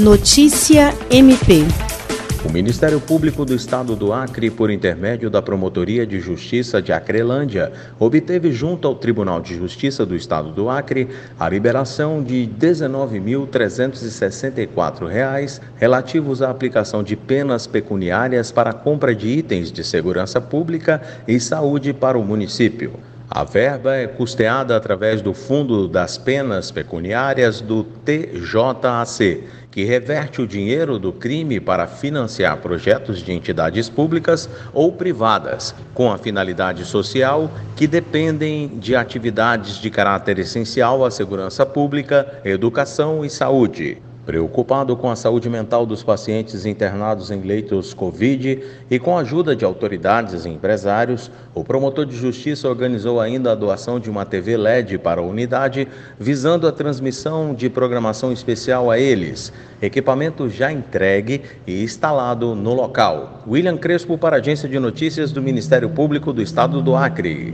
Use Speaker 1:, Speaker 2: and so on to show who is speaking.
Speaker 1: Notícia MP.
Speaker 2: O Ministério Público do Estado do Acre, por intermédio da Promotoria de Justiça de Acrelândia, obteve junto ao Tribunal de Justiça do Estado do Acre a liberação de R$ 19.364 relativos à aplicação de penas pecuniárias para compra de itens de segurança pública e saúde para o município. A verba é custeada através do Fundo das Penas Pecuniárias do TJAC, que reverte o dinheiro do crime para financiar projetos de entidades públicas ou privadas, com a finalidade social que dependem de atividades de caráter essencial à segurança pública, educação e saúde. Preocupado com a saúde mental dos pacientes internados em leitos Covid e com a ajuda de autoridades e empresários, o promotor de justiça organizou ainda a doação de uma TV LED para a unidade, visando a transmissão de programação especial a eles. Equipamento já entregue e instalado no local. William Crespo para a Agência de Notícias do Ministério Público do Estado do Acre.